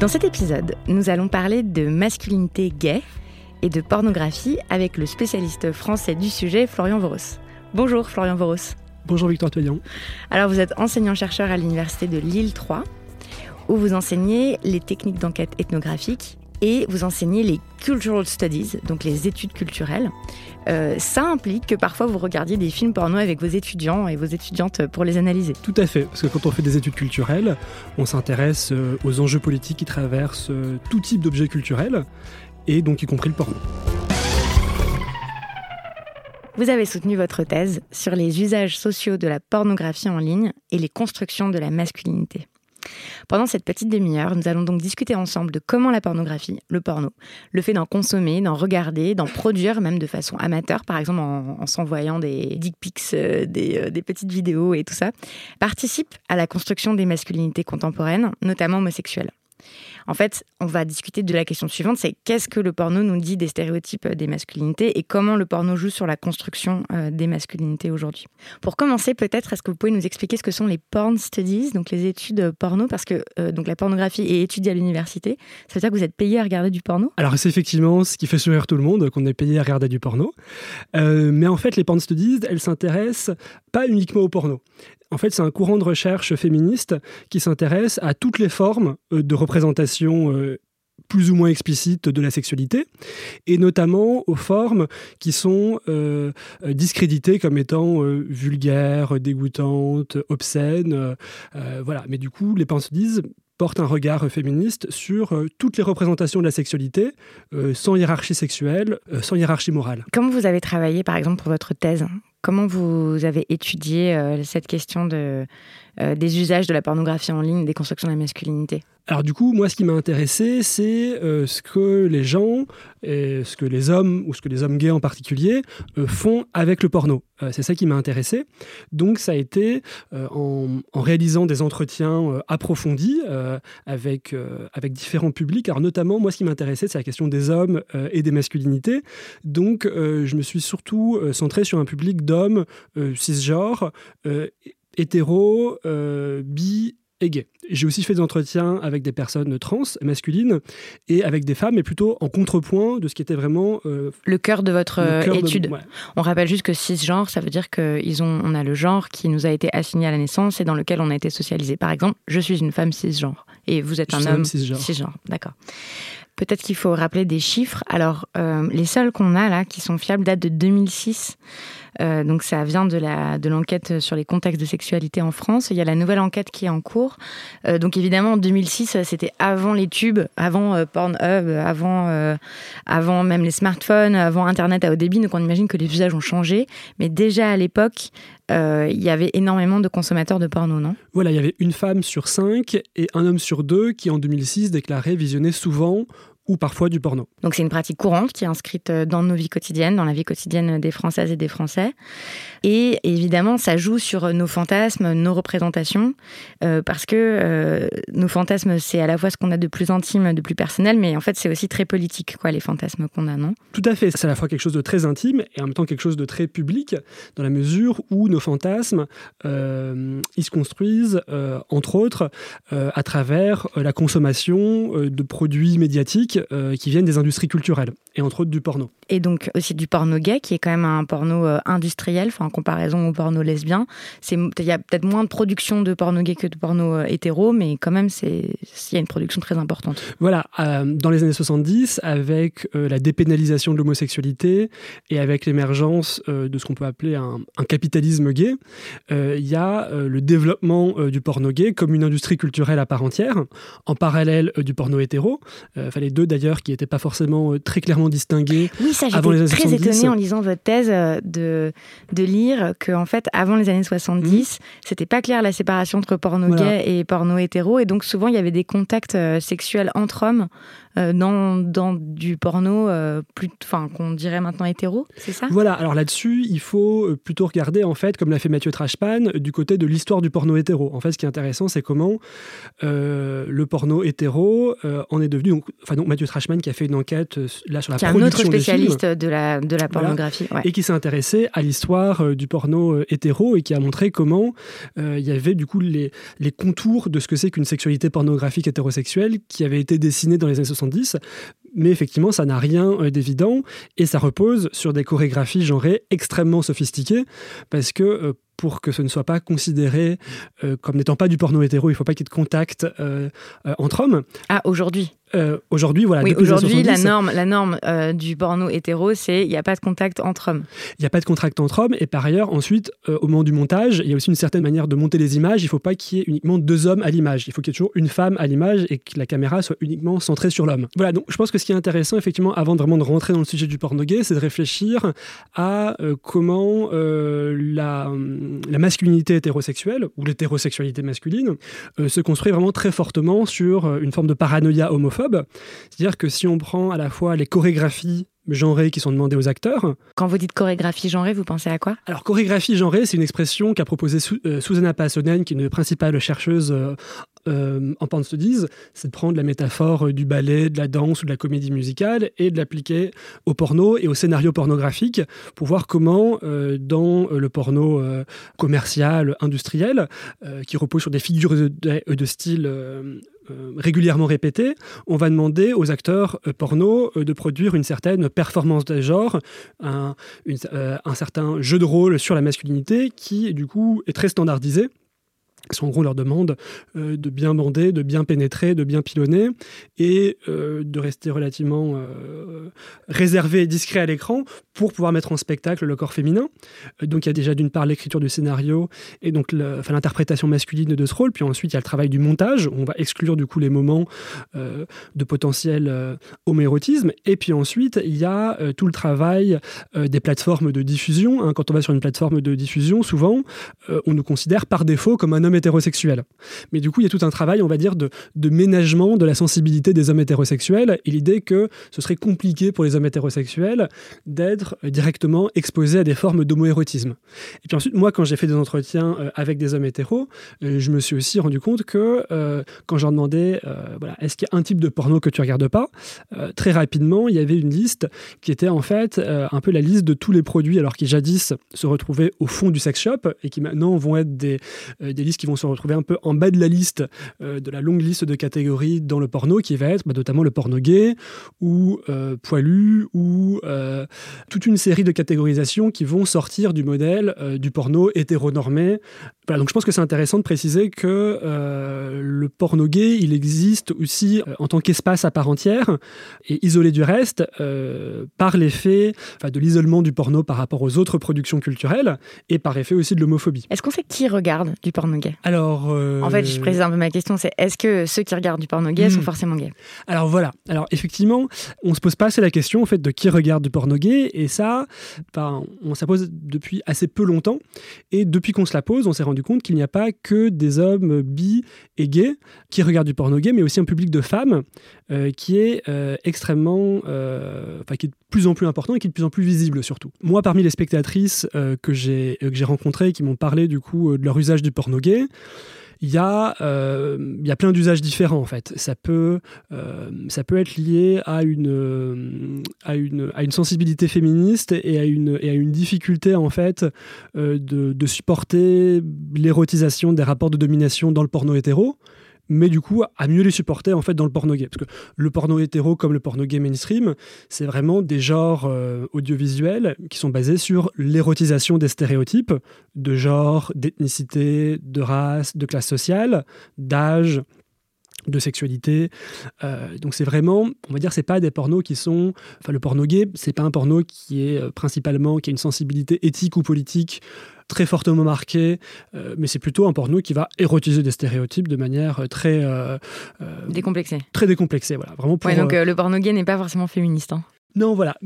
Dans cet épisode, nous allons parler de masculinité gay et de pornographie avec le spécialiste français du sujet, Florian Voros. Bonjour Florian Voros. Bonjour Victoire Toyon. Alors vous êtes enseignant-chercheur à l'université de Lille 3, où vous enseignez les techniques d'enquête ethnographique et vous enseignez les cultural studies, donc les études culturelles. Euh, ça implique que parfois vous regardiez des films porno avec vos étudiants et vos étudiantes pour les analyser. Tout à fait, parce que quand on fait des études culturelles, on s'intéresse euh, aux enjeux politiques qui traversent euh, tout type d'objets culturels, et donc y compris le porno. Vous avez soutenu votre thèse sur les usages sociaux de la pornographie en ligne et les constructions de la masculinité. Pendant cette petite demi-heure, nous allons donc discuter ensemble de comment la pornographie, le porno, le fait d'en consommer, d'en regarder, d'en produire même de façon amateur, par exemple en, en s'envoyant des dick pics, euh, des, euh, des petites vidéos et tout ça, participe à la construction des masculinités contemporaines, notamment homosexuelles. En fait, on va discuter de la question suivante, c'est qu'est-ce que le porno nous dit des stéréotypes des masculinités et comment le porno joue sur la construction euh, des masculinités aujourd'hui? Pour commencer, peut-être, est-ce que vous pouvez nous expliquer ce que sont les porn studies, donc les études porno, parce que euh, donc la pornographie est étudiée à l'université, ça veut dire que vous êtes payé à regarder du porno? Alors c'est effectivement ce qui fait sourire tout le monde, qu'on est payé à regarder du porno. Euh, mais en fait, les porn studies, elles s'intéressent pas uniquement au porno. En fait, c'est un courant de recherche féministe qui s'intéresse à toutes les formes euh, de représentation euh, plus ou moins explicites de la sexualité, et notamment aux formes qui sont euh, discréditées comme étant vulgaires, dégoûtantes, obscènes. voilà. Mais du coup, les penseuses portent un regard féministe sur toutes les représentations de la sexualité, sans hiérarchie sexuelle, sans hiérarchie morale. Comment vous avez travaillé, par exemple, pour votre thèse? Comment vous avez étudié euh, cette question de, euh, des usages de la pornographie en ligne, des constructions de la masculinité Alors du coup, moi, ce qui m'a intéressé, c'est euh, ce que les gens, et ce que les hommes, ou ce que les hommes gays en particulier, euh, font avec le porno. C'est ça qui m'a intéressé. Donc ça a été en, réalisant des entretiens approfondis avec, avec différents publics. Alors notamment, moi, ce qui m'intéressait, c'est la question des hommes et des masculinités. Donc je me suis surtout centré sur un public d'hommes cisgenres, hétéros, euh, bi et gay. J'ai aussi fait des entretiens avec des personnes trans, masculines, et avec des femmes, mais plutôt en contrepoint de ce qui était vraiment euh, Le cœur de votre euh, de- étude ouais. On rappelle juste que cisgenre, ça veut dire qu'ils ont, on a le genre qui nous a été assigné à la naissance et dans lequel on a été socialisé. Par exemple, je suis une femme cisgenre et vous êtes Je un homme homme cisgenre. D'accord. Peut-être qu'il faut rappeler des chiffres. Alors, euh, les seuls qu'on a là, qui sont fiables, datent de 2006. Euh, donc, ça vient de la de l'enquête sur les contextes de sexualité en France. Il y a la nouvelle enquête qui est en cours. Euh, donc, évidemment, en 2006, euh, c'était avant les tubes, avant Pornhub, avant avant même les smartphones, avant Internet à haut débit. Donc, on imagine que les usages ont changé. Mais déjà à l'époque, il y avait énormément de consommateurs de porno, non? Voilà, il y avait une femme sur cinq et un homme sur deux qui, en 2006, déclarait visionner souvent ou parfois du porno. Donc c'est une pratique courante qui est inscrite dans nos vies quotidiennes, dans la vie quotidienne des Françaises et des Français. Et évidemment, ça joue sur nos fantasmes, nos représentations, euh, parce que euh, nos fantasmes, c'est à la fois ce qu'on a de plus intime, de plus personnel, mais en fait, c'est aussi très politique, quoi, les fantasmes qu'on a, non? Tout à fait. C'est à la fois quelque chose de très intime et en même temps quelque chose de très public, dans la mesure où nos fantasmes, euh, ils se construisent, entre autres, à travers la consommation de produits médiatiques qui viennent des industries culturelles, et entre autres du porno. Et donc aussi du porno gay, qui est quand même un porno industriel, enfin, en comparaison au porno lesbien. Il y a peut-être moins de production de porno gay que de porno euh, hétéro, mais quand même, il y a une production très importante. Voilà, euh, dans les années 70, avec euh, la dépénalisation de l'homosexualité et avec l'émergence de ce qu'on peut appeler un, capitalisme gay, il y a le développement du porno gay comme une industrie culturelle à part entière, en parallèle du porno hétéro. Les deux d'ailleurs qui n'étaient pas forcément très clairement distingués. Oui, ça, j'étais très étonnée en lisant votre thèse de, de lire que en fait avant les années 70 mmh. c'était pas clair la séparation entre porno gay et porno hétéro et donc souvent il y avait des contacts euh, sexuels entre hommes euh, dans, dans du porno euh, plus, enfin qu'on dirait maintenant hétéro, c'est ça? Voilà. Alors là-dessus, il faut euh, plutôt regarder en fait, comme l'a fait Mathieu Trashpan, du côté de l'histoire du porno hétéro. En fait, ce qui est intéressant, c'est comment le porno hétéro en est devenu. Donc, enfin, donc Mathieu Trashpan qui a fait une enquête là sur la qui production un autre spécialiste de la de la pornographie, et qui s'est intéressé à l'histoire du porno hétéro et qui a montré comment il y avait du coup les les contours de ce que c'est qu'une sexualité pornographique hétérosexuelle qui avait été dessinée dans les années 70, mais effectivement, ça n'a rien euh, d'évident et ça repose sur des chorégraphies genrées extrêmement sophistiquées parce que euh, pour que ce ne soit pas considéré euh, comme n'étant pas du porno hétéro, il ne faut pas qu'il y ait de contact entre hommes. Ah, aujourd'hui euh, aujourd'hui, voilà. Oui, aujourd'hui, la norme, la norme euh, du porno hétéro, c'est il n'y a pas de contact entre hommes. Il n'y a pas de contact entre hommes. Et par ailleurs, ensuite, euh, au moment du montage, il y a aussi une certaine manière de monter les images. Il ne faut pas qu'il y ait uniquement deux hommes à l'image. Il faut qu'il y ait toujours une femme à l'image et que la caméra soit uniquement centrée sur l'homme. Voilà. Donc, je pense que ce qui est intéressant, effectivement, avant vraiment de rentrer dans le sujet du porno gay, c'est de réfléchir à comment la, la, masculinité hétérosexuelle ou l'hétérosexualité masculine se construit vraiment très fortement sur une forme de paranoïa homophobe c'est-à-dire que si on prend à la fois les chorégraphies genrées qui sont demandées aux acteurs. Quand vous dites chorégraphie genrée, vous pensez à quoi? Alors chorégraphie genrée, c'est une expression qu'a proposée euh, Susanna Passonen, qui est une principale chercheuse euh, euh, en Pan Studies, c'est de prendre la métaphore du ballet, de la danse ou de la comédie musicale et de l'appliquer au porno et au scénario pornographique pour voir comment dans le porno commercial, industriel, qui repose sur des figures de style euh, régulièrement répété, on va demander aux acteurs euh, porno euh, de produire une certaine performance de genre, un, un certain jeu de rôle sur la masculinité qui, du coup, est très standardisé en gros, leur demande euh, de bien bander, de bien pénétrer, de bien pilonner et euh, de rester relativement euh, réservé et discret à l'écran pour pouvoir mettre en spectacle le corps féminin. donc, il y a déjà d'une part l'écriture du scénario et donc l'interprétation masculine de ce rôle, puis ensuite il y a le travail du montage. On va exclure du coup les moments de potentiel homoérotisme. Et puis ensuite, il y a tout le travail des plateformes de diffusion. Hein. Quand on va sur une plateforme de diffusion, souvent, on nous considère par défaut comme un homme hétérosexuels. Mais du coup, il y a tout un travail, on va dire, de, de ménagement de la sensibilité des hommes hétérosexuels et l'idée que ce serait compliqué pour les hommes hétérosexuels d'être directement exposés à des formes d'homoérotisme. Et puis ensuite, moi, quand j'ai fait des entretiens euh, avec des hommes hétéros, euh, je me suis aussi rendu compte que euh, quand j'en demandais, voilà, est-ce qu'il y a un type de porno que tu regardes pas, très rapidement, il y avait une liste qui était en fait un peu la liste de tous les produits, alors qui jadis se retrouvaient au fond du sex shop et qui maintenant vont être des, des listes qui vont se retrouver un peu en bas de la liste, euh, de la longue liste de catégories dans le porno, qui va être bah, notamment le porno gay, ou euh, poilu, ou euh, toute une série de catégorisations qui vont sortir du modèle du porno hétéronormé. Voilà, donc je pense que c'est intéressant de préciser que le porno gay, il existe aussi en tant qu'espace à part entière, et isolé du reste, par l'effet de l'isolement du porno par rapport aux autres productions culturelles, et par effet aussi de l'homophobie. Est-ce qu'on sait qui regarde du porno gay? Gay Alors, en fait, je précise un peu ma question, c'est est-ce que ceux qui regardent du porno gay sont hmm. forcément gays? Alors voilà. Alors effectivement, on se pose pas assez la question en fait de qui regarde du porno gay, et ça, ben, on s'en pose depuis assez peu longtemps. Et depuis qu'on se la pose, on s'est rendu compte qu'il n'y a pas que des hommes bi et gays qui regardent du porno gay, mais aussi un public de femmes euh, qui est euh, extrêmement, euh, enfin qui est de plus en plus important et qui est de plus en plus visible surtout. Moi, parmi les spectatrices que j'ai rencontrées, qui m'ont parlé du coup de leur usage du porno gay il y, a, il y a plein d'usages différents en fait. Ça peut, ça peut être lié à une, à, une, à une sensibilité féministe et à une, et à une difficulté en fait de, de supporter l'érotisation des rapports de domination dans le porno hétéro mais du coup à mieux les supporter en fait dans le porno gay. Parce que le porno hétéro comme le porno gay mainstream, c'est vraiment des genres euh, audiovisuels qui sont basés sur l'érotisation des stéréotypes de genre, d'ethnicité, de race, de classe sociale, d'âge de sexualité. Euh, donc c'est vraiment, on va dire, c'est pas des pornos qui sont, enfin le porno gay, c'est pas un porno qui est euh, principalement qui a une sensibilité éthique ou politique très fortement marqué, euh, mais c'est plutôt un porno qui va érotiser des stéréotypes de manière euh, très euh, décomplexée. Très décomplexée, voilà. Vraiment pour, donc le porno gay n'est pas forcément féministe. Hein. Non, voilà.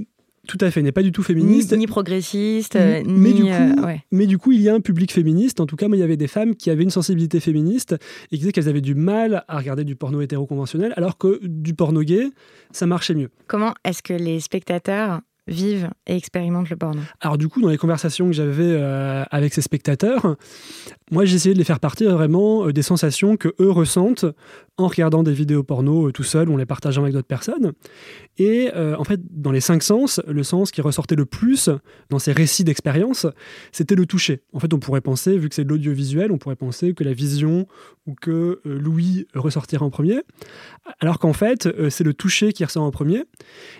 Tout à fait, n'est pas du tout féministe. Ni, progressiste, mais, du coup, mais du coup, il y a un public féministe. En tout cas, moi, il y avait des femmes qui avaient une sensibilité féministe et qui disaient qu'elles avaient du mal à regarder du porno hétéro-conventionnel, alors que du porno gay, ça marchait mieux. Comment est-ce que les spectateurs vivent et expérimentent le porno Alors du coup, dans les conversations que j'avais euh, avec ces spectateurs, moi j'ai essayé de les faire partir vraiment euh, des sensations que eux ressentent en regardant des vidéos porno euh, tout seul, on les partageant avec d'autres personnes. Et en fait, dans les cinq sens, le sens qui ressortait le plus dans ces récits d'expérience, c'était le toucher. En fait, on pourrait penser, vu que c'est de l'audiovisuel, on pourrait penser que la vision ou que Louis ressortirait en premier, alors qu'en fait, c'est le toucher qui ressort en premier.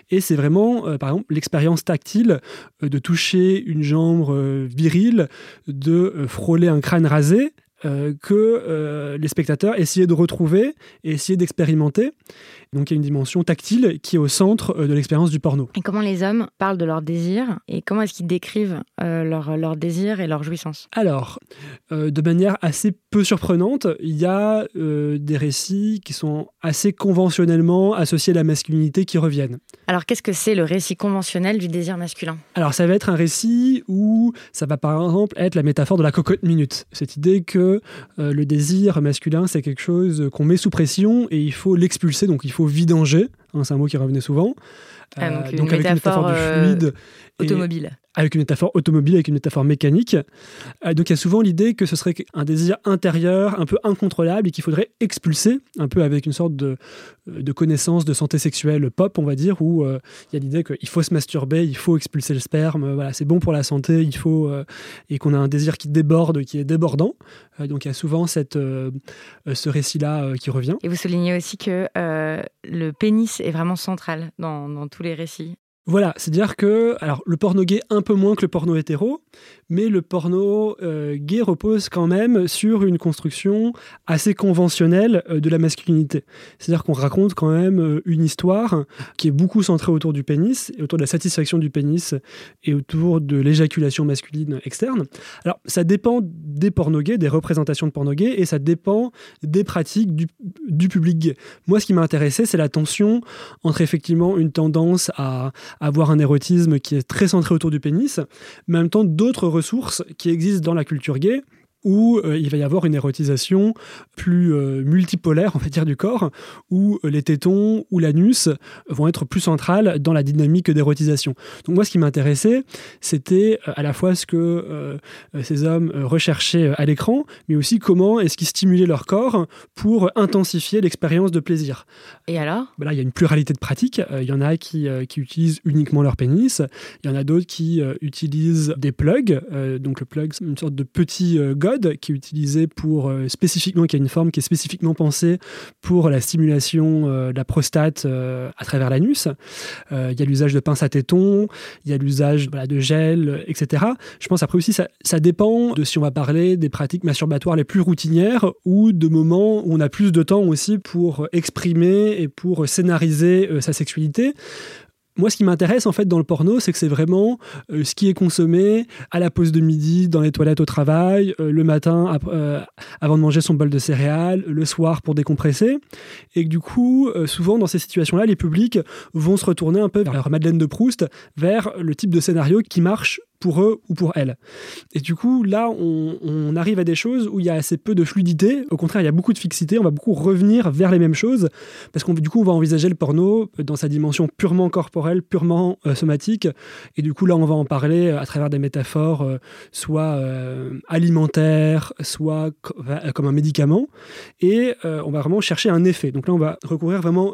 Et c'est vraiment, par exemple, l'expérience tactile euh, de toucher une jambe euh, virile, de euh, frôler un crâne rasé, que les spectateurs essayaient de retrouver et essayaient d'expérimenter. Donc il y a une dimension tactile qui est au centre euh, de l'expérience du porno. Et comment les hommes parlent de leur désir et comment est-ce qu'ils décrivent euh, leur, leur, désir et leur jouissance? Alors, euh, de manière assez peu surprenante, il y a des récits qui sont assez conventionnellement associés à la masculinité qui reviennent. Alors qu'est-ce que c'est le récit conventionnel du désir masculin? Alors ça va être un récit où ça va par exemple être la métaphore de la cocotte minute. Cette idée que le désir masculin c'est quelque chose qu'on met sous pression et il faut l'expulser, donc il faut vidanger, hein, c'est un mot qui revenait souvent. Ah, donc, euh, avec une métaphore du fluide. Automobile avec une métaphore automobile, avec une métaphore mécanique. Euh, donc il y a souvent l'idée que ce serait un désir intérieur, un peu incontrôlable, et qu'il faudrait expulser, un peu avec une sorte de, euh, de connaissance de santé sexuelle pop, on va dire, où euh, il y a l'idée qu'il faut se masturber, il faut expulser le sperme, voilà, c'est bon pour la santé, il faut et qu'on a un désir qui déborde, qui est débordant. donc il y a souvent cette, ce récit-là qui revient. Et vous soulignez aussi que le pénis est vraiment central dans, dans tous les récits. Voilà, c'est-à-dire que alors le porno gay un peu moins que le porno hétéro, mais le porno euh, gay repose quand même sur une construction assez conventionnelle euh, de la masculinité. C'est-à-dire qu'on raconte quand même euh, une histoire qui est beaucoup centrée autour du pénis, et autour de la satisfaction du pénis et autour de l'éjaculation masculine externe. Alors ça dépend des porno gays, des représentations de porno gay, et ça dépend des pratiques du, du public gay. Moi, ce qui m'a intéressé, c'est la tension entre effectivement une tendance à avoir un érotisme qui est très centré autour du pénis, mais en même temps d'autres ressources qui existent dans la culture gay où euh, il va y avoir une érotisation plus euh, multipolaire, on va dire, du corps, où euh, les tétons ou l'anus vont être plus centrales dans la dynamique d'érotisation. Donc moi, ce qui m'intéressait, c'était à la fois ce que ces hommes recherchaient à l'écran, mais aussi comment est-ce qu'ils stimulaient leur corps pour intensifier l'expérience de plaisir. Et alors? Ben Là, il y a une pluralité de pratiques. Il y en a qui, qui utilisent uniquement leur pénis, il y en a d'autres qui utilisent des plugs. donc le plug, c'est une sorte de petit god qui est utilisé pour euh, spécifiquement, qui a une forme qui est spécifiquement pensée pour la stimulation euh, de la prostate euh, à travers l'anus. Il y a l'usage de pinces à tétons, il y a l'usage de gel, etc. Je pense après aussi, ça, ça dépend de si on va parler des pratiques masturbatoires les plus routinières ou de moments où on a plus de temps aussi pour exprimer et pour scénariser sa sexualité Moi, ce qui m'intéresse en fait dans le porno, c'est que c'est vraiment euh, ce qui est consommé à la pause de midi, dans les toilettes au travail, euh, le matin euh, avant de manger son bol de céréales, le soir pour décompresser. Et que du coup, souvent dans ces situations-là, les publics vont se retourner un peu vers leur Madeleine de Proust, vers le type de scénario qui marche pour eux ou pour elles. Et du coup, là, on, arrive à des choses où il y a assez peu de fluidité. Au contraire, il y a beaucoup de fixité. On va beaucoup revenir vers les mêmes choses parce qu'on du coup, on va envisager le porno dans sa dimension purement corporelle, purement euh, somatique. Et du coup, là, on va en parler euh, à travers des métaphores, euh, soit alimentaires, soit comme un médicament. Et on va vraiment chercher un effet. Donc là, on va recourir vraiment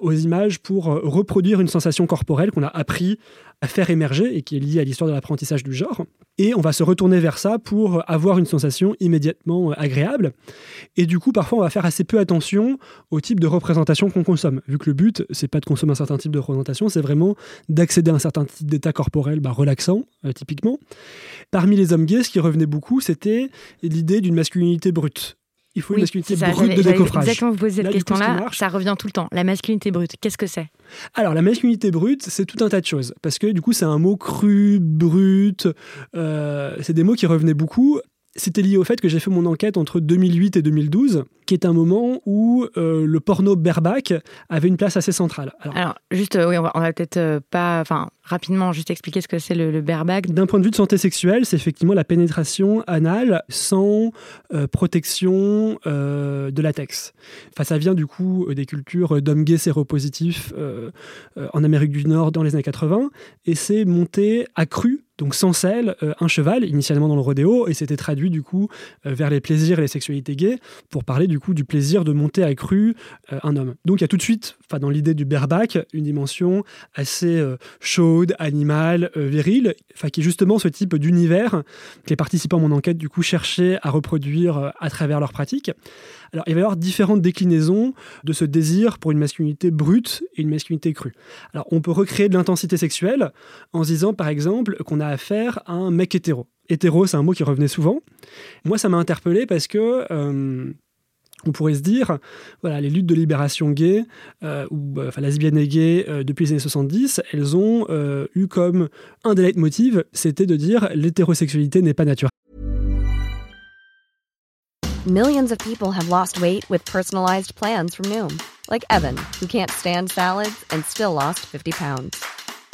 aux images pour reproduire une sensation corporelle qu'on a appris à faire émerger et qui est lié à l'histoire de l'apprentissage du genre. Et on va se retourner vers ça pour avoir une sensation immédiatement euh, agréable. Et du coup, parfois, on va faire assez peu attention au type de représentation qu'on consomme. Vu que le but, c'est pas de consommer un certain type de représentation, c'est vraiment d'accéder à un certain type d'état corporel bah, relaxant, euh, typiquement. Parmi les hommes gays, ce qui revenait beaucoup, c'était l'idée d'une masculinité brute il faut une masculinité brute de décoffrage. Exactement, vous posez cette question-là, ça revient tout le temps. La masculinité brute, qu'est-ce que c'est? Alors, la masculinité brute, c'est tout un tas de choses. Parce que du coup, c'est un mot cru, brut. Euh, c'est des mots qui revenaient beaucoup. C'était lié au fait que j'ai fait mon enquête entre 2008 et 2012, qui est un moment où euh, le porno berbac avait une place assez centrale. Alors, juste, euh, oui, on va, peut-être euh, pas, enfin, rapidement, juste expliquer ce que c'est le, le berbac. D'un point de vue de santé sexuelle, c'est effectivement la pénétration anale sans protection de latex. Enfin, ça vient du coup des cultures d'hommes gays séropositifs en Amérique du Nord dans les années 80, et c'est monté accru donc sans sel, euh, un cheval, initialement dans le rodéo, et c'était traduit du coup euh, vers les plaisirs et les sexualités gays, pour parler du coup du plaisir de monter à cru euh, un homme. Donc il y a tout de suite, dans l'idée du bareback, une dimension assez chaude, animale, virile, qui est justement ce type d'univers que les participants à mon enquête du coup cherchaient à reproduire à travers leurs pratiques. Alors, il va y avoir différentes déclinaisons de ce désir pour une masculinité brute et une masculinité crue. Alors, on peut recréer de l'intensité sexuelle en se disant, par exemple, qu'on a affaire à un mec hétéro. Hétéro, c'est un mot qui revenait souvent. Moi, ça m'a interpellé parce que. Euh, on pourrait se dire, voilà, les luttes de libération gay, euh, ou enfin lesbienne et gay depuis les années 70, elles ont euh, eu comme un des leitmotivs, c'était de dire l'hétérosexualité n'est pas naturelle. Millions of people have lost weight with personalized plans from Noom, like Evan, who can't stand salads and still lost 50 pounds.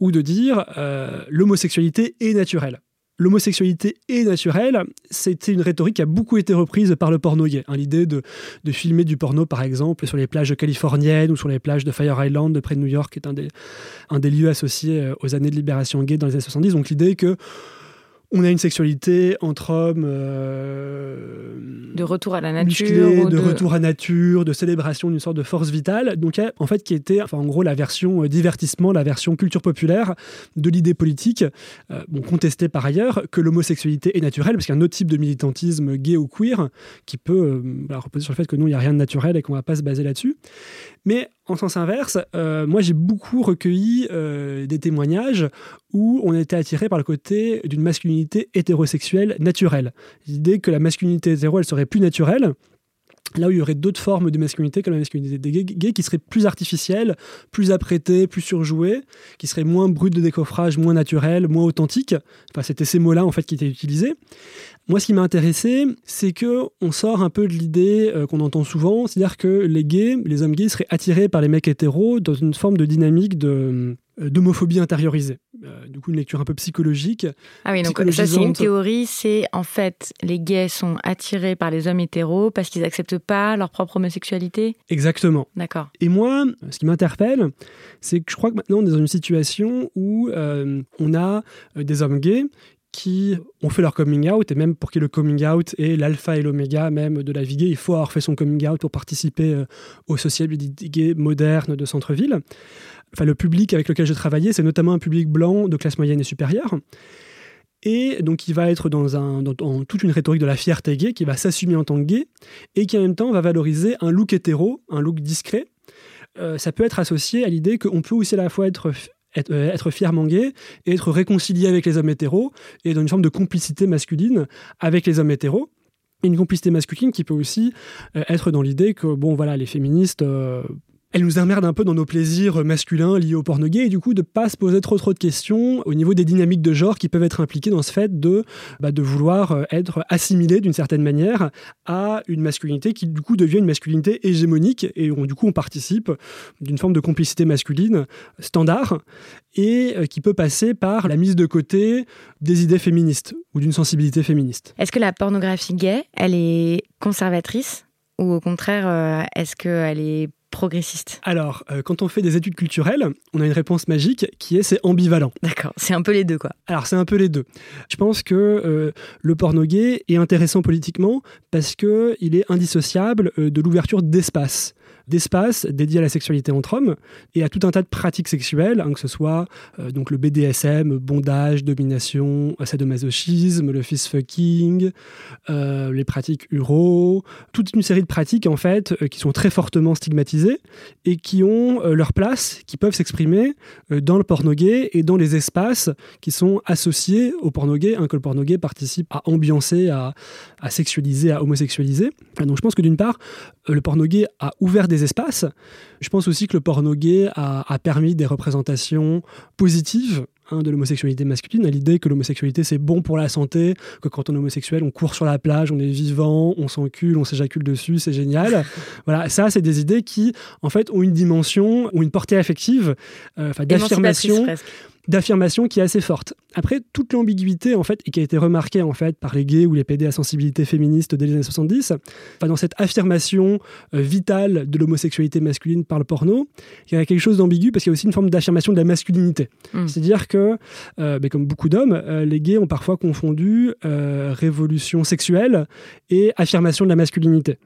Ou de dire euh, l'homosexualité est naturelle. L'homosexualité est naturelle, c'était une rhétorique qui a beaucoup été reprise par le porno gay. Hein, L'idée de, de, filmer du porno, par exemple, sur les plages californiennes ou sur les plages de Fire Island, près de New York, qui est un des, un des lieux associés euh, aux années de libération gay dans les années 70. Donc l'idée que on a une sexualité entre hommes euh, de retour à la nature, de, retour à nature, de célébration d'une sorte de force vitale. Donc en fait qui était, enfin en gros la version euh, divertissement, la version culture populaire de l'idée politique, euh, bon contestée par ailleurs que l'homosexualité est naturelle, parce qu'il y a un autre type de militantisme gay ou queer qui peut reposer sur le fait que non il n'y a rien de naturel et qu'on ne va pas se baser là-dessus. Mais en sens inverse, euh, moi j'ai beaucoup recueilli euh, des témoignages où on était attiré par le côté d'une masculinité hétérosexuelle naturelle. L'idée que la masculinité hétéro, elle serait plus naturelle, Là où il y aurait d'autres formes de masculinité comme la masculinité des gays, qui serait plus artificielle, plus apprêtée, plus surjouée, qui serait moins brute de décoffrage, moins naturelle, moins authentique. Enfin, c'était ces mots-là en fait qui étaient utilisés. Moi, ce qui m'a intéressé, c'est que on sort un peu de l'idée euh, qu'on entend souvent, c'est-à-dire que les gays, les hommes gays, seraient attirés par les mecs hétéros dans une forme de dynamique de d'homophobie intériorisée. euh, du coup une lecture un peu psychologique. Ah oui, donc ça c'est une théorie, c'est en fait les gays sont attirés par les hommes hétéros parce qu'ils n'acceptent pas leur propre homosexualité? Exactement. D'accord. Et moi, ce qui m'interpelle, c'est que je crois que maintenant on est dans une situation où euh, on a des hommes gays qui ont fait leur coming out, et même pour qu'il le coming out est l'alpha et l'oméga même de la vie gay, il faut avoir fait son coming out pour participer euh, aux sociétés gays modernes de centre-ville. Enfin, le public avec lequel j'ai travaillé, c'est notamment un public blanc de classe moyenne et supérieure. Et donc, il va être dans, un, dans, toute une rhétorique de la fierté gay, qui va s'assumer en tant que gay, et qui en même temps va valoriser un look hétéro, un look discret. Euh, ça peut être associé à l'idée qu'on peut aussi à la fois être euh, être, fièrement gay et être réconcilié avec les hommes hétéros et dans une forme de complicité masculine avec les hommes hétéros. Une complicité masculine qui peut aussi euh, être dans l'idée que, bon, voilà, les féministes elle nous emmerde un peu dans nos plaisirs masculins liés au porno gay et du coup de pas se poser trop trop de questions au niveau des dynamiques de genre qui peuvent être impliquées dans ce fait de, bah, de vouloir euh, être assimilé d'une certaine manière à une masculinité qui du coup devient une masculinité hégémonique et on, du coup on participe d'une forme de complicité masculine standard et euh, qui peut passer par la mise de côté des idées féministes ou d'une sensibilité féministe. Est-ce que la pornographie gay, elle est conservatrice ou au contraire, euh, est-ce qu'elle est progressiste Alors, euh, quand on fait des études culturelles, on a une réponse magique qui est c'est ambivalent. D'accord, c'est un peu les deux quoi. Alors c'est un peu les deux. Je pense que euh, le porno gay est intéressant politiquement parce que il est indissociable euh, de l'ouverture d'espace d'espace dédié à la sexualité entre hommes et à tout un tas de pratiques sexuelles, hein, que ce soit euh, donc le BDSM, bondage, domination, sadomasochisme, le fist fucking, euh, les pratiques uro, toute une série de pratiques en fait euh, qui sont très fortement stigmatisées et qui ont leur place, qui peuvent s'exprimer dans le porno gay et dans les espaces qui sont associés au porno gay, hein, que le porno gay participe à ambiancer, à, sexualiser, à homosexualiser. Donc je pense que d'une part, le porno gay a ouvert des espaces. Je pense aussi que le porno gay a, permis des représentations positives hein, de l'homosexualité masculine, à l'idée que l'homosexualité c'est bon pour la santé, que quand on est homosexuel, on court sur la plage, on est vivant, on s'encule, on s'éjacule dessus, c'est génial. voilà, ça c'est des idées qui en fait ont une dimension ou une portée affective, euh, d'affirmation d'affirmation qui est assez forte. Après, toute l'ambiguïté, en fait, et qui a été remarquée, en fait, par les gays ou les PD à sensibilité féministe dès les années 70, dans cette affirmation euh, vitale de l'homosexualité masculine par le porno, il y a quelque chose d'ambigu parce qu'il y a aussi une forme d'affirmation de la masculinité. Mm. C'est-à-dire que, euh, ben, comme beaucoup d'hommes, euh, les gays ont parfois confondu révolution sexuelle et affirmation de la masculinité.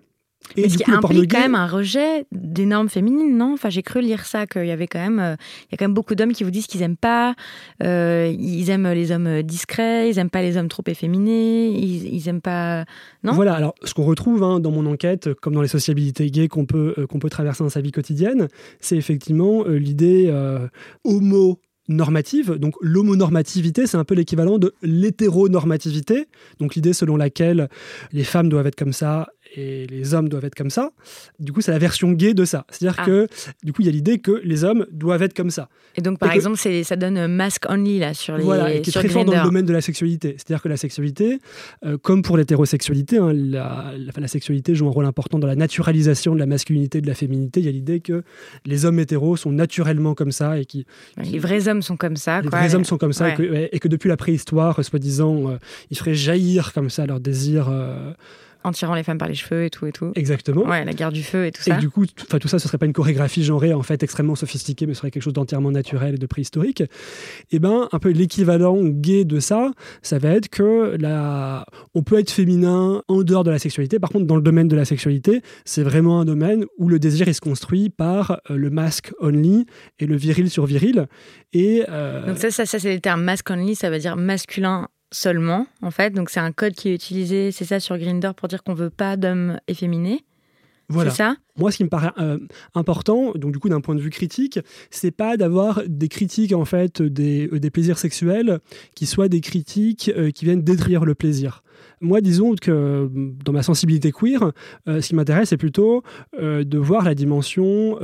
Et ce qui implique quand même un rejet des normes féminines, non? Enfin, j'ai cru lire ça qu'il y avait quand même, euh, il y a quand même beaucoup d'hommes qui vous disent qu'ils aiment pas, euh, ils aiment les hommes discrets, ils aiment pas les hommes trop efféminés, ils, ils aiment pas, non? Voilà. Alors, ce qu'on retrouve hein, dans mon enquête, comme dans les sociabilités gays qu'on peut euh, qu'on peut traverser dans sa vie quotidienne, c'est effectivement l'idée homo normative. Donc l'homonormativité, c'est un peu l'équivalent de l'hétéronormativité. Donc l'idée selon laquelle les femmes doivent être comme ça et les hommes doivent être comme ça. Du coup, c'est la version gay de ça. C'est-à-dire ah. que, du coup, il y a l'idée que les hommes doivent être comme ça. Et donc, par exemple, c'est ça donne masque only là sur les. Voilà, et qui est très fort dans le domaine de la sexualité. C'est-à-dire que la sexualité, euh, comme pour l'hétérosexualité, hein, la, la, sexualité joue un rôle important dans la naturalisation de la masculinité et de la féminité. Il y a l'idée que les hommes hétéros sont naturellement comme ça et qui. les vrais hommes sont comme ça. Les vrais hommes sont comme ça et, que, et, que, depuis la préhistoire, soi-disant, euh, ils feraient jaillir comme ça leur désir. Euh, en tirant les femmes par les cheveux et tout et tout. Exactement. Ouais, la guerre du feu et tout ça. Et du coup, enfin tout ça, ce serait pas une chorégraphie genrée en fait extrêmement sophistiquée, mais ce serait quelque chose d'entièrement naturel et de préhistorique. Et eh ben, un peu l'équivalent gay de ça, ça va être que la... on peut être féminin en dehors de la sexualité. Par contre, dans le domaine de la sexualité, c'est vraiment un domaine où le désir est se construit par euh, le masque only et le viril sur viril. Et euh, donc ça, ça, ça c'est le terme masque only, ça veut dire masculin seulement, en fait. Donc c'est un code qui est utilisé, c'est ça, sur Grinder pour dire qu'on veut pas d'hommes efféminés. Voilà. Ça? Moi, ce qui me paraît euh, important, donc du coup d'un point de vue critique, c'est pas d'avoir des critiques en fait des, euh, des, plaisirs sexuels qui soient des critiques euh, qui viennent détruire le plaisir. Moi, disons que dans ma sensibilité queer, ce qui m'intéresse, c'est plutôt de voir la dimension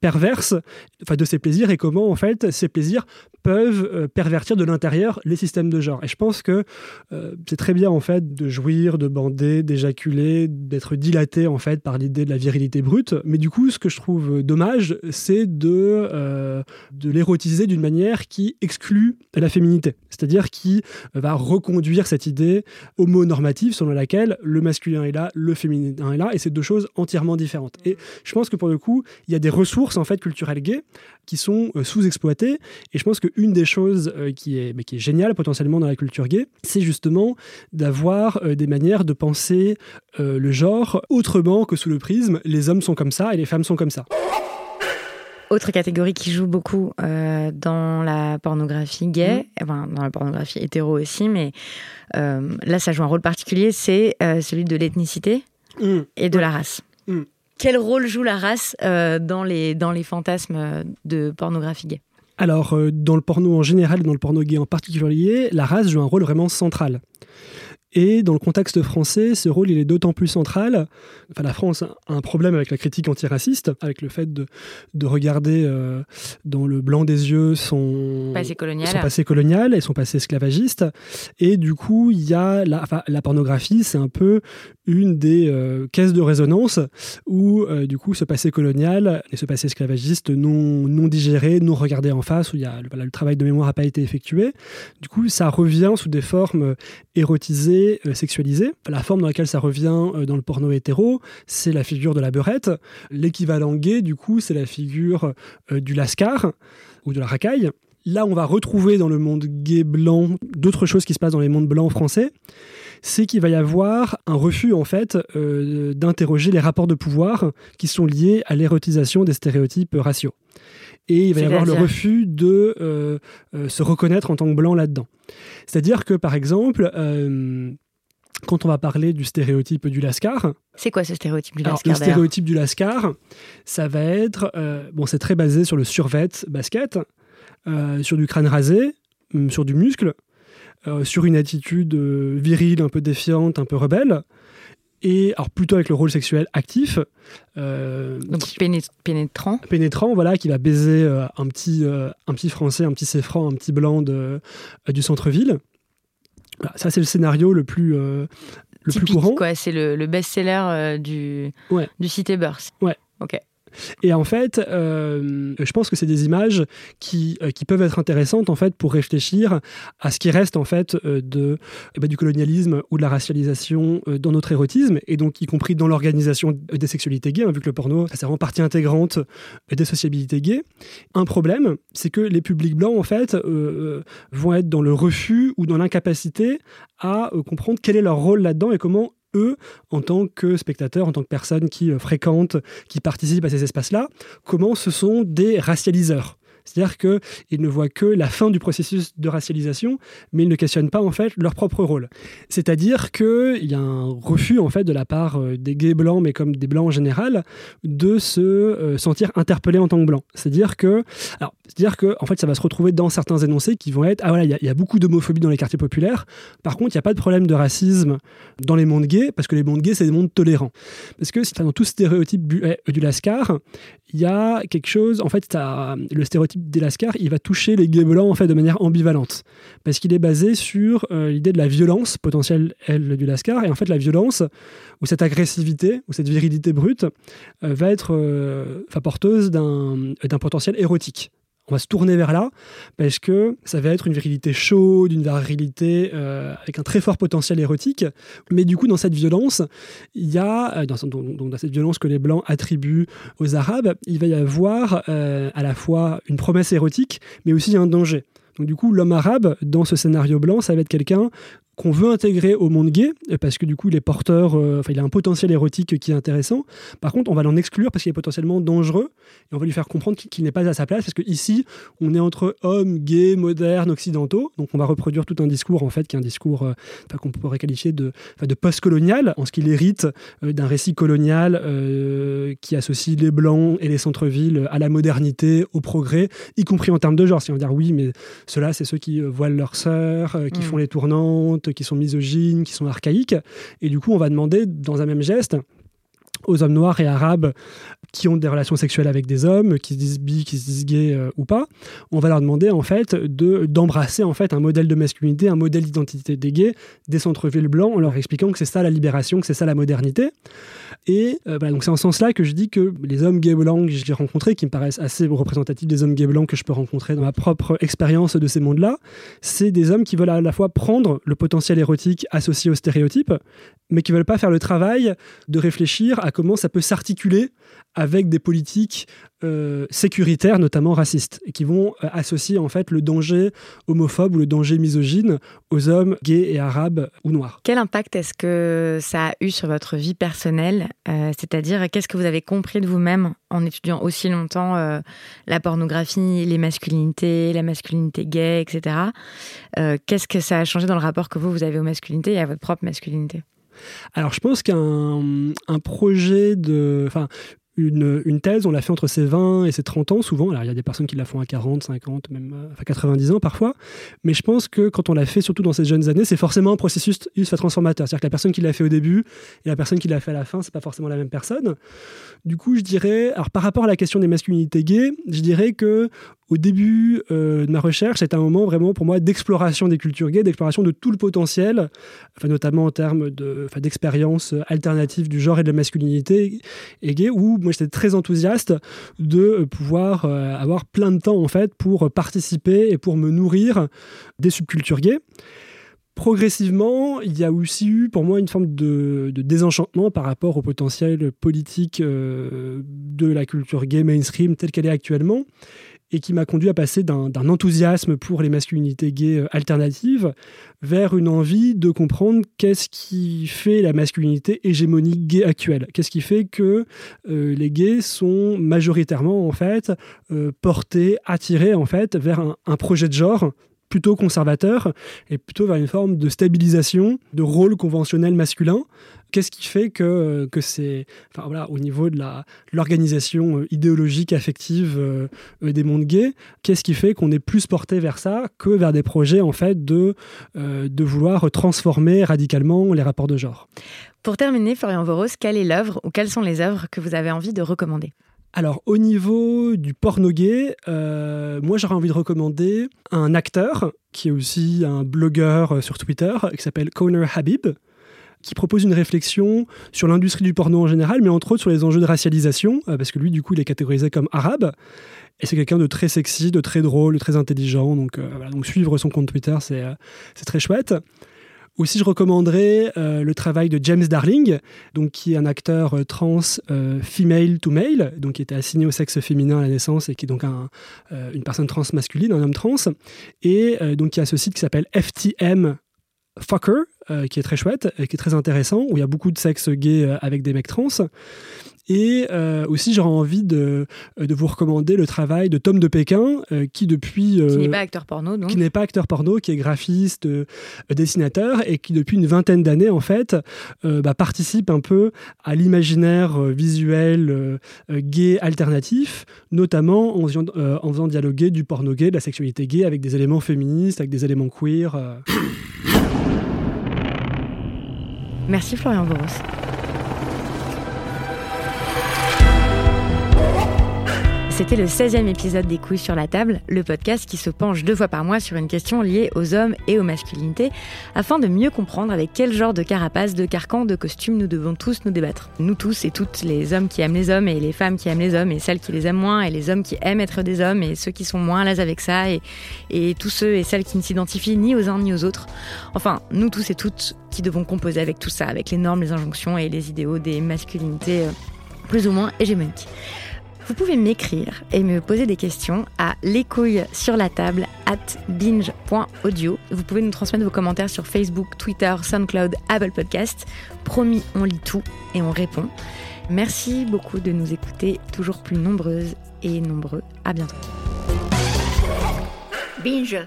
perverse enfin, de ces plaisirs et comment en fait ces plaisirs peuvent euh, pervertir de l'intérieur les systèmes de genre. Et je pense que euh, c'est très bien en fait de jouir, de bander, d'éjaculer, d'être dilaté en fait par l'idée de la virilité brute. Mais du coup, ce que je trouve dommage, c'est de, euh, l'érotiser d'une manière qui exclut la féminité, c'est-à-dire qui va reconduire cette idée homonormative selon laquelle le masculin est là, le féminin est là, et c'est deux choses entièrement différentes. Et je pense que pour le coup, il y a des ressources en fait culturelles gays qui sont sous-exploitées, et je pense que une des choses euh, qui, est, qui est géniale potentiellement dans la culture gay, c'est justement d'avoir euh, des manières de penser euh, le genre autrement que sous le prisme les hommes sont comme ça et les femmes sont comme ça. Autre catégorie qui joue beaucoup dans la pornographie gay, mmh. enfin dans la pornographie hétéro aussi, mais là ça joue un rôle particulier, c'est celui de l'ethnicité mmh. et de la race. Mmh. Quel rôle joue la race dans, les, dans les fantasmes de pornographie gay? Alors, euh, dans le porno en général et dans le porno gay en particulier, la race joue un rôle vraiment central. Et dans le contexte français, ce rôle il est d'autant plus central. Enfin, la France a un problème avec la critique antiraciste, avec le fait de, de regarder euh, dans le blanc des yeux son passé colonial, son passé colonial et son passé esclavagiste. Et du coup, il y a la, la pornographie, c'est un peu une des euh, caisses de résonance où euh, du coup ce passé colonial et ce passé esclavagiste non, non digéré, non regardé en face, où il y a, le travail de mémoire n'a pas été effectué. Du coup, ça revient sous des formes érotisées euh, sexualisé. La forme dans laquelle ça revient euh, dans le porno hétéro, c'est la figure de la beurette. L'équivalent gay, du coup, c'est la figure euh, du lascar ou de la racaille. Là, on va retrouver dans le monde gay blanc d'autres choses qui se passent dans les mondes blancs français. C'est qu'il va y avoir un refus, en fait, d'interroger les rapports de pouvoir qui sont liés à l'érotisation des stéréotypes raciaux et il va y avoir le refus de euh, euh, se reconnaître en tant que blanc là-dedans. C'est-à-dire que, par exemple, euh, quand on va parler du stéréotype du Lascar. C'est quoi ce stéréotype du Lascar Le stéréotype du Lascar, ça va être. bon, c'est très basé sur le survêt basket, sur du crâne rasé, hum, sur du muscle, sur une attitude virile, un peu défiante, un peu rebelle et alors plutôt avec le rôle sexuel actif. Euh, Donc pénétrant. Pénétrant, voilà, qui va baiser euh, un, petit, euh, un petit français, un petit céfran, un petit blanc de, du centre-ville. ça, c'est le scénario le plus, le plus courant. C'est le, le best-seller du, ouais. du Cité Burst. Ouais. Ok. Et en fait, euh, je pense que c'est des images qui, euh, qui peuvent être intéressantes en fait pour réfléchir à ce qui reste en fait euh, de, eh ben, du colonialisme ou de la racialisation dans notre érotisme et donc y compris dans l'organisation des sexualités gays, hein, vu que le porno c'est vraiment partie intégrante des sociabilités gays. Un problème, c'est que les publics blancs en fait vont être dans le refus ou dans l'incapacité à comprendre quel est leur rôle là-dedans et comment eux, en tant que spectateurs, en tant que personnes qui euh, fréquentent, qui participent à ces espaces-là, comment ce sont des racialiseurs? C'est-à-dire qu'ils ne voient que la fin du processus de racialisation, mais ils ne questionnent pas en fait leur propre rôle. C'est-à-dire qu'il y a un refus en fait de la part euh, des gays blancs, mais comme des blancs en général, de se euh, sentir interpellés en tant que blancs. C'est-à-dire que, alors, c'est-à-dire que en fait, ça va se retrouver dans certains énoncés qui vont être ah voilà, il y, a beaucoup d'homophobie dans les quartiers populaires. Par contre, il n'y a pas de problème de racisme dans les mondes gays parce que les mondes gays c'est des mondes tolérants. Parce que dans tout stéréotype du, eh, du Lascar, il y a quelque chose, en fait, le stéréotype des Lascar, il va toucher les blancs en fait de manière ambivalente, parce qu'il est basé sur euh, l'idée de la violence potentielle elle du Lascar, et en fait la violence ou cette agressivité ou cette virilité brute euh, va être euh, porteuse d'un potentiel érotique on va se tourner vers là parce que ça va être une virilité chaude, une virilité euh, avec un très fort potentiel érotique. Mais du coup, dans cette violence, il y a, euh, dans, cette violence que les Blancs attribuent aux Arabes, il va y avoir euh, à la fois une promesse érotique, mais aussi un danger. Donc du coup, l'homme arabe, dans ce scénario blanc, ça va être quelqu'un qu'on veut intégrer au monde gay, parce que du coup, il est porteur, euh, enfin, il a un potentiel érotique qui est intéressant. Par contre, on va l'en exclure parce qu'il est potentiellement dangereux, et on va lui faire comprendre qu'il n'est pas à sa place, parce qu'ici, on est entre hommes gays, modernes, occidentaux, donc on va reproduire tout un discours, en fait, qui est un discours euh, qu'on pourrait qualifier de, de post-colonial, en ce qu'il hérite euh, d'un récit colonial qui associe les blancs et les centres-villes à la modernité, au progrès, y compris en termes de genre. Si on va dire oui, mais ceux-là, c'est ceux qui voilent leurs sœurs, qui mm. font les tournantes, qui sont misogynes, qui sont archaïques. Et du coup, on va demander, dans un même geste, aux hommes noirs et arabes qui ont des relations sexuelles avec des hommes, qui se disent bi, qui se disent gays euh, ou pas, on va leur demander en fait de d'embrasser en fait un modèle de masculinité, un modèle d'identité des gays des centres-villes blancs, en leur expliquant que c'est ça la libération, que c'est ça la modernité. Et euh, donc c'est en ce sens-là que je dis que les hommes gays blancs que j'ai rencontrés, qui me paraissent assez représentatifs des hommes gays blancs que je peux rencontrer dans ma propre expérience de ces mondes-là, c'est des hommes qui veulent à la fois prendre le potentiel érotique associé aux stéréotypes, mais qui veulent pas faire le travail de réfléchir à comment ça peut s'articuler avec des politiques euh, sécuritaires, notamment racistes, qui vont euh, associer en fait le danger homophobe ou le danger misogyne aux hommes gays et arabes ou noirs. Quel impact est-ce que ça a eu sur votre vie personnelle euh, C'est-à-dire, qu'est-ce que vous avez compris de vous-même en étudiant aussi longtemps la pornographie, les masculinités, la masculinité gay, etc. qu'est-ce que ça a changé dans le rapport que vous, vous avez aux masculinités et à votre propre masculinité? Alors, je pense qu'un un projet de. Une, thèse, on l'a fait entre ses 20 et ses 30 ans souvent. Alors il y a des personnes qui la font à 40, 50, même euh, enfin 90 ans parfois. Mais je pense que quand on l'a fait, surtout dans ces jeunes années, c'est forcément un processus transformateur. C'est-à-dire que la personne qui l'a fait au début et la personne qui l'a fait à la fin, c'est pas forcément la même personne. Du coup, je dirais, alors par rapport à la question des masculinités gays, je dirais que au début euh, de ma recherche, c'était un moment vraiment pour moi d'exploration des cultures gays, d'exploration de tout le potentiel, enfin, notamment en termes de, enfin, d'expérience alternative du genre et de la masculinité gay, où moi j'étais très enthousiaste de pouvoir euh, avoir plein de temps en fait pour participer et pour me nourrir des subcultures gays. Progressivement, il y a aussi eu pour moi une forme de, désenchantement par rapport au potentiel politique euh, de la culture gay mainstream telle qu'elle est actuellement et qui m'a conduit à passer d'un enthousiasme pour les masculinités gays euh, alternatives vers une envie de comprendre qu'est-ce qui fait la masculinité hégémonique gay actuelle. Qu'est-ce qui fait que euh, les gays sont majoritairement en fait euh, portés, attirés en fait vers un, un projet de genre plutôt conservateur et plutôt vers une forme de stabilisation de rôle conventionnel masculin Qu'est-ce qui fait que, euh, que c'est, enfin voilà, au niveau de l'organisation euh, idéologique, affective euh, des mondes gays, qu'est-ce qui fait qu'on est plus porté vers ça que vers des projets en fait de, de vouloir transformer radicalement les rapports de genre? Pour terminer, Florian Voros, quelle est l'œuvre ou quelles sont les œuvres que vous avez envie de recommander? Alors, au niveau du porno gay, moi j'aurais envie de recommander un acteur qui est aussi un blogueur sur Twitter qui s'appelle Conor Habib, qui propose une réflexion sur l'industrie du porno en général, mais entre autres sur les enjeux de racialisation, euh, parce que lui, du coup, il est catégorisé comme arabe. Et c'est quelqu'un de très sexy, de très drôle, de très intelligent. Donc, euh, suivre son compte Twitter, c'est euh, très chouette. Aussi, je recommanderais le travail de James Darling, donc, qui est un acteur trans female to male, donc qui était assigné au sexe féminin à la naissance et qui est donc un, une personne trans masculine, un homme trans, et donc qui a ce site qui s'appelle FTM Fucker, euh, qui est très chouette et qui est très intéressant, où il y a beaucoup de sexe gay euh, avec des mecs trans. Et euh, aussi, j'aurais envie de, de, vous recommander le travail de Tom de Pékin, qui depuis... qui n'est pas acteur porno, donc. Qui n'est pas acteur porno, qui est graphiste, dessinateur, et qui depuis une vingtaine d'années, en fait, bah, participe un peu à l'imaginaire visuel gay alternatif, notamment en faisant, en faisant dialoguer du porno gay, de la sexualité gay, avec des éléments féministes, avec des éléments queer. Merci Florian Boros. C'était le 16e épisode des Couilles sur la table, le podcast qui se penche deux fois par mois sur une question liée aux hommes et aux masculinités, afin de mieux comprendre avec quel genre de carapace, de carcan, de costume nous devons tous nous débattre. Nous tous et toutes, les hommes qui aiment les hommes et les femmes qui aiment les hommes et celles qui les aiment moins et les hommes qui aiment être des hommes et ceux qui sont moins à l'aise avec ça et, tous ceux et celles qui ne s'identifient ni aux uns ni aux autres. Enfin, nous tous et toutes qui devons composer avec tout ça, avec les normes, les injonctions et les idéaux des masculinités euh, plus ou moins hégémoniques. Vous pouvez m'écrire et me poser des questions à les sur la table at binge.audio. Vous pouvez nous transmettre vos commentaires sur Facebook, Twitter, SoundCloud, Apple Podcast. Promis, on lit tout et on répond. Merci beaucoup de nous écouter, toujours plus nombreuses et nombreux. À bientôt. Binge.